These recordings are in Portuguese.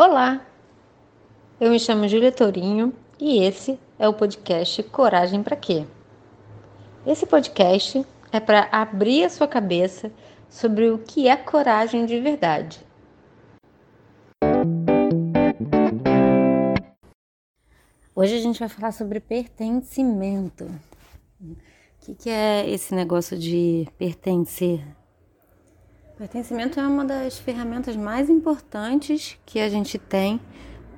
Olá, eu me chamo Júlia Tourinho e esse é o podcast Coragem para Quê? Esse podcast é para abrir a sua cabeça sobre o que é coragem de verdade. Hoje a gente vai falar sobre pertencimento. O que, é esse negócio de pertencer? Pertencimento é uma das ferramentas mais importantes que a gente tem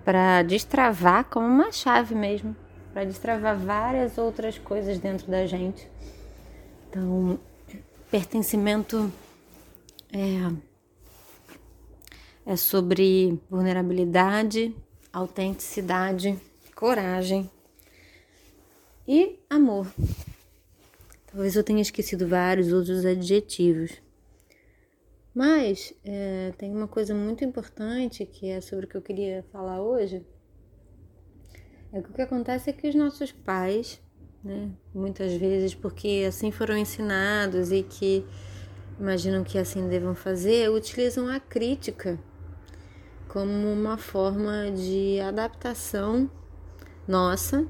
para destravar, como uma chave mesmo, para destravar várias outras coisas dentro da gente. Então, pertencimento é, é sobre vulnerabilidade, autenticidade, coragem e amor. Talvez eu tenha esquecido vários outros adjetivos. Mas é, tem uma coisa muito importante que é sobre o que eu queria falar hoje. É que o que acontece é que os nossos pais, né, muitas vezes porque assim foram ensinados e que imaginam que assim devam fazer, utilizam a crítica como uma forma de adaptação nossa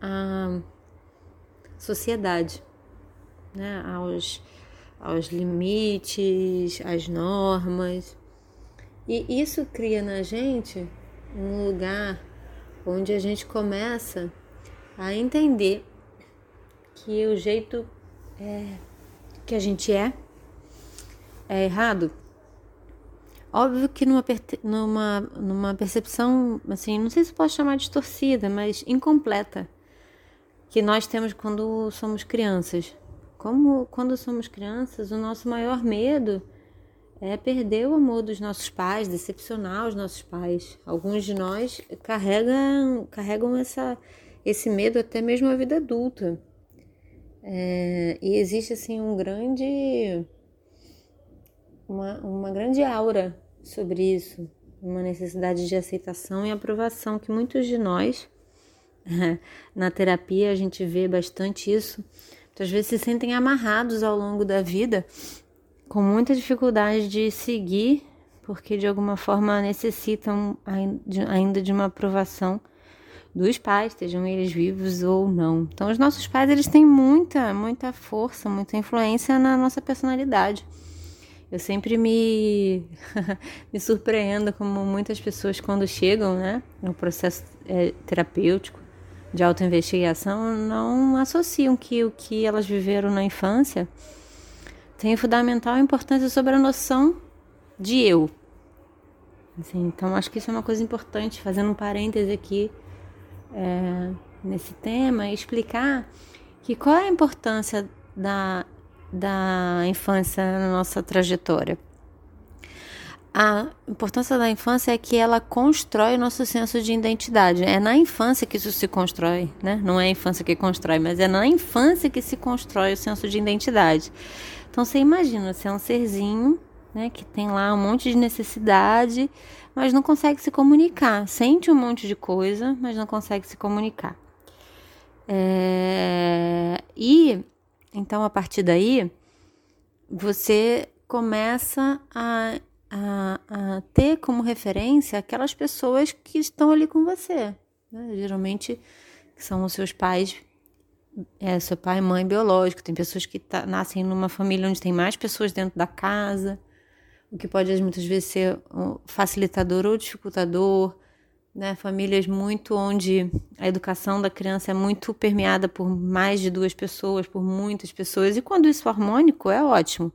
à sociedade, né, aos aos limites, às normas. E isso cria na gente um lugar onde a gente começa a entender que o jeito é, que a gente é é errado. Óbvio que numa, numa, numa percepção, assim, não sei se posso chamar de distorcida, mas incompleta, que nós temos quando somos crianças. Como quando somos crianças, o nosso maior medo é perder o amor dos nossos pais, decepcionar os nossos pais. Alguns de nós carregam, carregam essa, esse medo até mesmo a vida adulta. É, e existe assim um grande uma, uma grande aura sobre isso, uma necessidade de aceitação e aprovação que muitos de nós na terapia a gente vê bastante isso Muitas vezes se sentem amarrados ao longo da vida, com muita dificuldade de seguir, porque de alguma forma necessitam ainda de uma aprovação dos pais, estejam eles vivos ou não. Então, os nossos pais eles têm muita, muita força, muita influência na nossa personalidade. Eu sempre me, me surpreendo como muitas pessoas quando chegam, né, no processo é, terapêutico, de autoinvestigação não associam que o que elas viveram na infância tem fundamental importância sobre a noção de eu. Assim, então, acho que isso é uma coisa importante, fazendo um parêntese aqui é, nesse tema, explicar que qual é a importância da, da infância na nossa trajetória a importância da infância é que ela constrói o nosso senso de identidade. É na infância que isso se constrói, né? Não é a infância que constrói, mas é na infância que se constrói o senso de identidade. Então você imagina, você é um serzinho, né, que tem lá um monte de necessidade, mas não consegue se comunicar. Sente um monte de coisa, mas não consegue se comunicar. É... E então a partir daí você começa a a, a ter como referência aquelas pessoas que estão ali com você. Né? Geralmente são os seus pais, é, seu pai e mãe biológico. Tem pessoas que tá, nascem numa família onde tem mais pessoas dentro da casa, o que pode muitas vezes ser facilitador ou dificultador. Né? Famílias muito onde a educação da criança é muito permeada por mais de duas pessoas, por muitas pessoas. E quando isso é harmônico, é ótimo.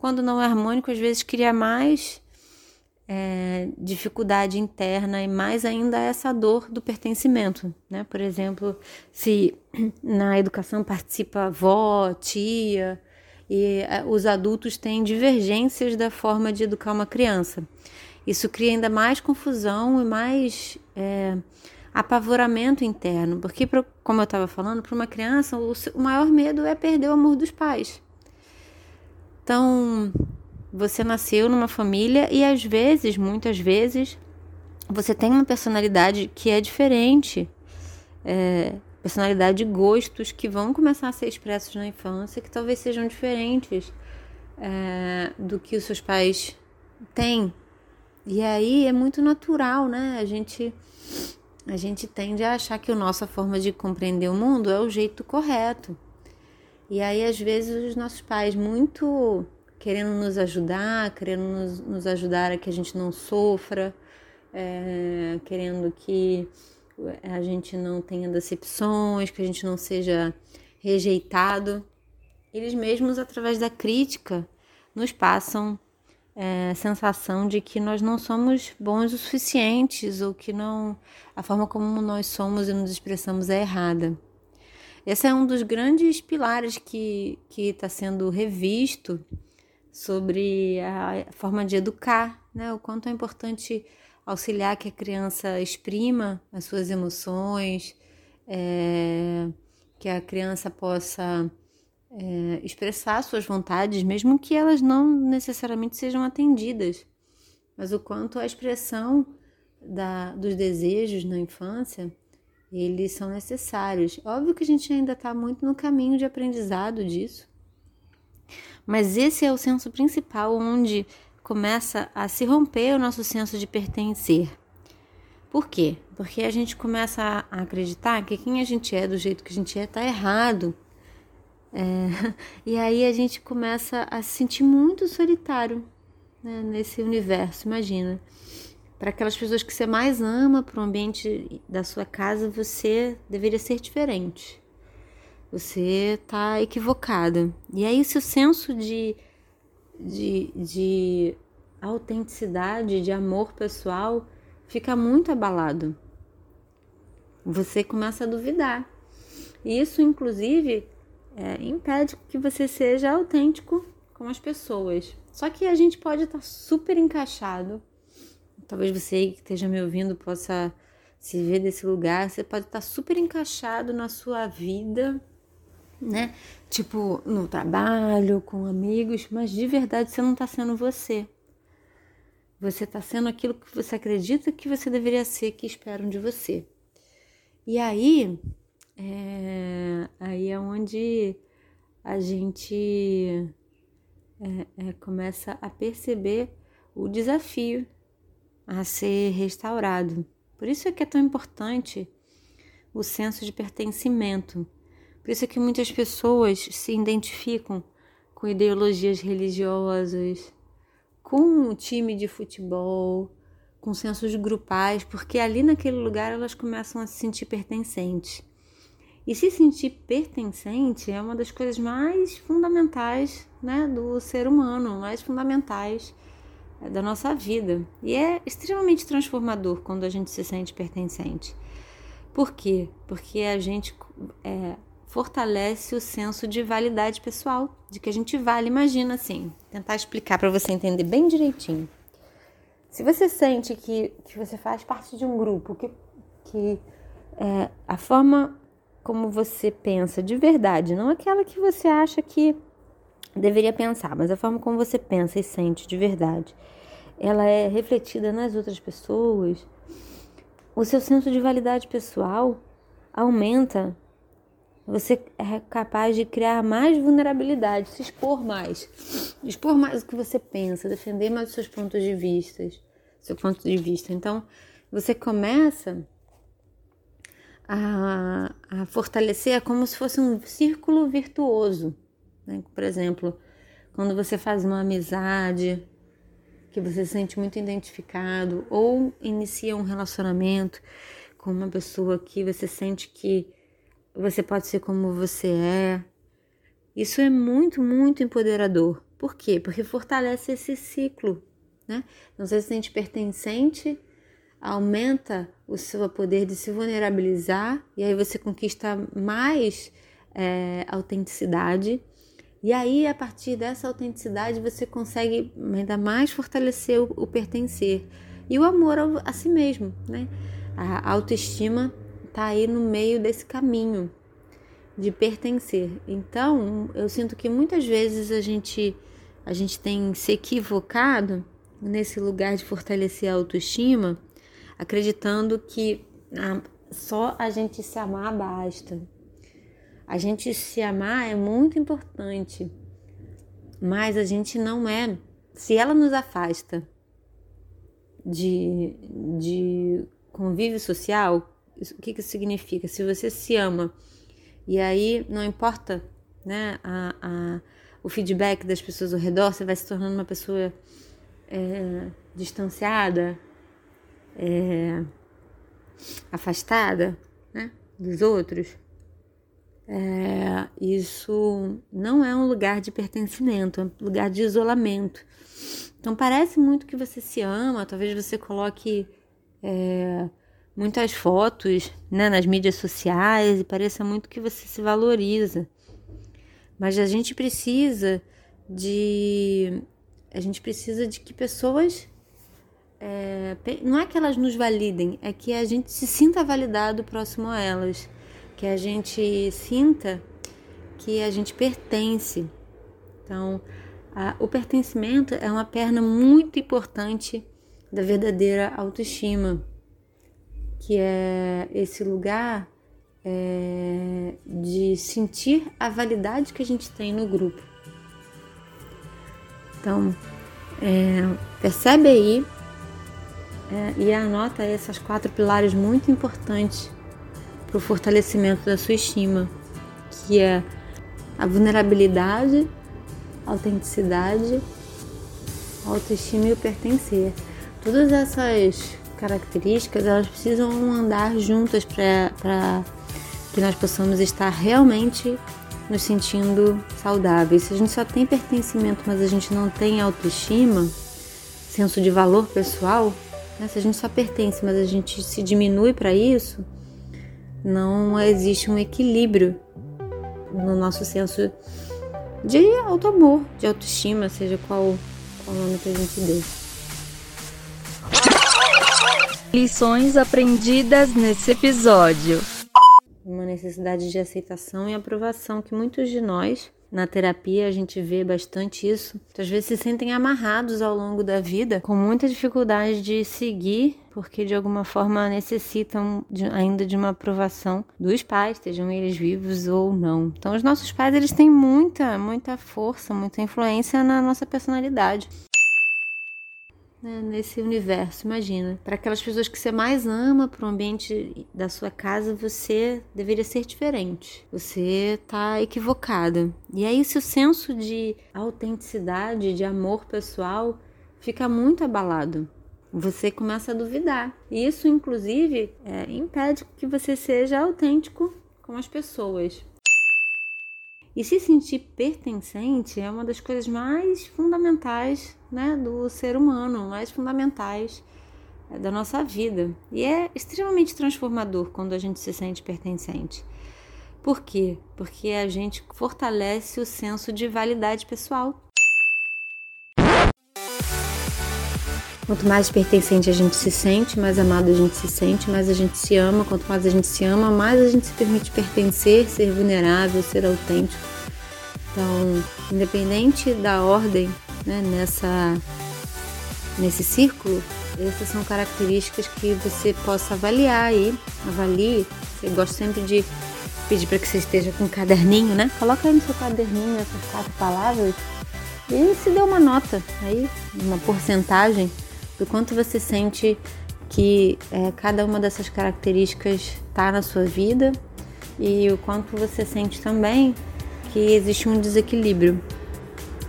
Quando não é harmônico, às vezes cria mais é, dificuldade interna e mais ainda essa dor do pertencimento, né? Por exemplo, se na educação participa avó, tia, e é, os adultos têm divergências da forma de educar uma criança. Isso cria ainda mais confusão e mais é, apavoramento interno, porque, como eu estava falando, para uma criança o, o maior medo é perder o amor dos pais. Então, você nasceu numa família e às vezes, muitas vezes, você tem uma personalidade que é diferente. É, personalidade e gostos que vão começar a ser expressos na infância, que talvez sejam diferentes é, do que os seus pais têm. E aí é muito natural, né? A gente a gente tende a achar que a nossa forma de compreender o mundo é o jeito correto. E aí, às vezes, os nossos pais, muito querendo nos ajudar, querendo nos, nos ajudar a que a gente não sofra, é, querendo que a gente não tenha decepções, que a gente não seja rejeitado, eles mesmos, através da crítica, nos passam é, sensação de que nós não somos bons o suficientes ou que não a forma como nós somos e nos expressamos é errada. Esse é um dos grandes pilares que está sendo revisto sobre a forma de educar, né? O quanto é importante auxiliar que a criança exprima as suas emoções, é, que a criança possa é, expressar suas vontades, mesmo que elas não necessariamente sejam atendidas, mas o quanto a expressão da, dos desejos na infância eles são necessários. Óbvio que a gente ainda está muito no caminho de aprendizado disso, mas esse é o senso principal onde começa a se romper o nosso senso de pertencer. Por quê? Porque a gente começa a acreditar que quem a gente é, do jeito que a gente é, está errado é, e aí a gente começa a se sentir muito solitário né, nesse universo, imagina. Para aquelas pessoas que você mais ama, para o ambiente da sua casa, você deveria ser diferente. Você está equivocada. E aí, seu senso de, de, de autenticidade, de amor pessoal, fica muito abalado. Você começa a duvidar. E isso, inclusive, é, impede que você seja autêntico com as pessoas. Só que a gente pode estar super encaixado. Talvez você que esteja me ouvindo possa se ver desse lugar. Você pode estar super encaixado na sua vida, né? Tipo, no trabalho, com amigos, mas de verdade você não está sendo você. Você está sendo aquilo que você acredita que você deveria ser, que esperam de você. E aí, é, aí é onde a gente é, é, começa a perceber o desafio a ser restaurado. Por isso é que é tão importante o senso de pertencimento. Por isso é que muitas pessoas se identificam com ideologias religiosas, com o time de futebol, com sensos grupais, porque ali naquele lugar elas começam a se sentir pertencentes. E se sentir pertencente é uma das coisas mais fundamentais né, do ser humano, mais fundamentais da nossa vida. E é extremamente transformador quando a gente se sente pertencente. Por quê? Porque a gente é, fortalece o senso de validade pessoal, de que a gente vale. Imagina assim, tentar explicar para você entender bem direitinho. Se você sente que, que você faz parte de um grupo, que, que é, a forma como você pensa de verdade, não aquela que você acha que deveria pensar, mas a forma como você pensa e sente de verdade, ela é refletida nas outras pessoas. O seu senso de validade pessoal aumenta. Você é capaz de criar mais vulnerabilidade, se expor mais, expor mais o que você pensa, defender mais os seus pontos de vista, seu ponto de vista. Então, você começa a, a fortalecer é como se fosse um círculo virtuoso. Né? Por exemplo, quando você faz uma amizade que você se sente muito identificado ou inicia um relacionamento com uma pessoa que você sente que você pode ser como você é. Isso é muito, muito empoderador. Por quê? Porque fortalece esse ciclo, né? Então, você se sente pertencente aumenta o seu poder de se vulnerabilizar e aí você conquista mais é, autenticidade. E aí, a partir dessa autenticidade, você consegue ainda mais fortalecer o, o pertencer e o amor a si mesmo, né? A autoestima está aí no meio desse caminho de pertencer. Então, eu sinto que muitas vezes a gente a gente tem se equivocado nesse lugar de fortalecer a autoestima acreditando que ah, só a gente se amar basta. A gente se amar é muito importante, mas a gente não é. Se ela nos afasta de, de convívio social, o que, que isso significa? Se você se ama e aí não importa né, a, a, o feedback das pessoas ao redor, você vai se tornando uma pessoa é, distanciada, é, afastada né, dos outros. É, isso não é um lugar de pertencimento, é um lugar de isolamento. Então parece muito que você se ama, talvez você coloque é, muitas fotos né, nas mídias sociais e pareça muito que você se valoriza. Mas a gente precisa de. A gente precisa de que pessoas. É, não é que elas nos validem, é que a gente se sinta validado próximo a elas que a gente sinta que a gente pertence. Então, a, o pertencimento é uma perna muito importante da verdadeira autoestima, que é esse lugar é, de sentir a validade que a gente tem no grupo. Então, é, percebe aí é, e anota essas quatro pilares muito importantes para o fortalecimento da sua estima, que é a vulnerabilidade, a autenticidade, a autoestima e o pertencer. Todas essas características elas precisam andar juntas para que nós possamos estar realmente nos sentindo saudáveis. Se a gente só tem pertencimento, mas a gente não tem autoestima, senso de valor pessoal, né? se a gente só pertence, mas a gente se diminui para isso, não existe um equilíbrio no nosso senso de auto-amor, de autoestima, seja qual, qual o nome que a gente dê. Lições aprendidas nesse episódio. Uma necessidade de aceitação e aprovação que muitos de nós na terapia a gente vê bastante isso. Às vezes se sentem amarrados ao longo da vida, com muita dificuldade de seguir, porque de alguma forma necessitam de, ainda de uma aprovação dos pais, estejam eles vivos ou não. Então os nossos pais eles têm muita, muita força, muita influência na nossa personalidade né, nesse universo. Imagina, para aquelas pessoas que você mais ama, para o ambiente da sua casa, você deveria ser diferente. Você está equivocada. E aí, se o senso de autenticidade, de amor pessoal, fica muito abalado. Você começa a duvidar. E isso, inclusive, é, impede que você seja autêntico com as pessoas. E se sentir pertencente é uma das coisas mais fundamentais né, do ser humano, mais fundamentais é, da nossa vida. E é extremamente transformador quando a gente se sente pertencente. Por quê? Porque a gente fortalece o senso de validade pessoal. Quanto mais pertencente a gente se sente, mais amado a gente se sente, mais a gente se ama. Quanto mais a gente se ama, mais a gente se permite pertencer, ser vulnerável, ser autêntico. Então, independente da ordem né, nessa, nesse círculo, essas são características que você possa avaliar aí. Avalie. Eu gosto sempre de pedir para que você esteja com um caderninho, né? Coloca aí no seu caderninho essas quatro palavras e se dê uma nota aí, uma porcentagem do quanto você sente que é, cada uma dessas características está na sua vida e o quanto você sente também que existe um desequilíbrio,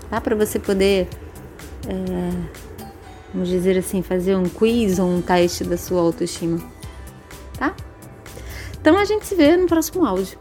tá? Para você poder, é, vamos dizer assim, fazer um quiz ou um teste da sua autoestima, tá? Então a gente se vê no próximo áudio.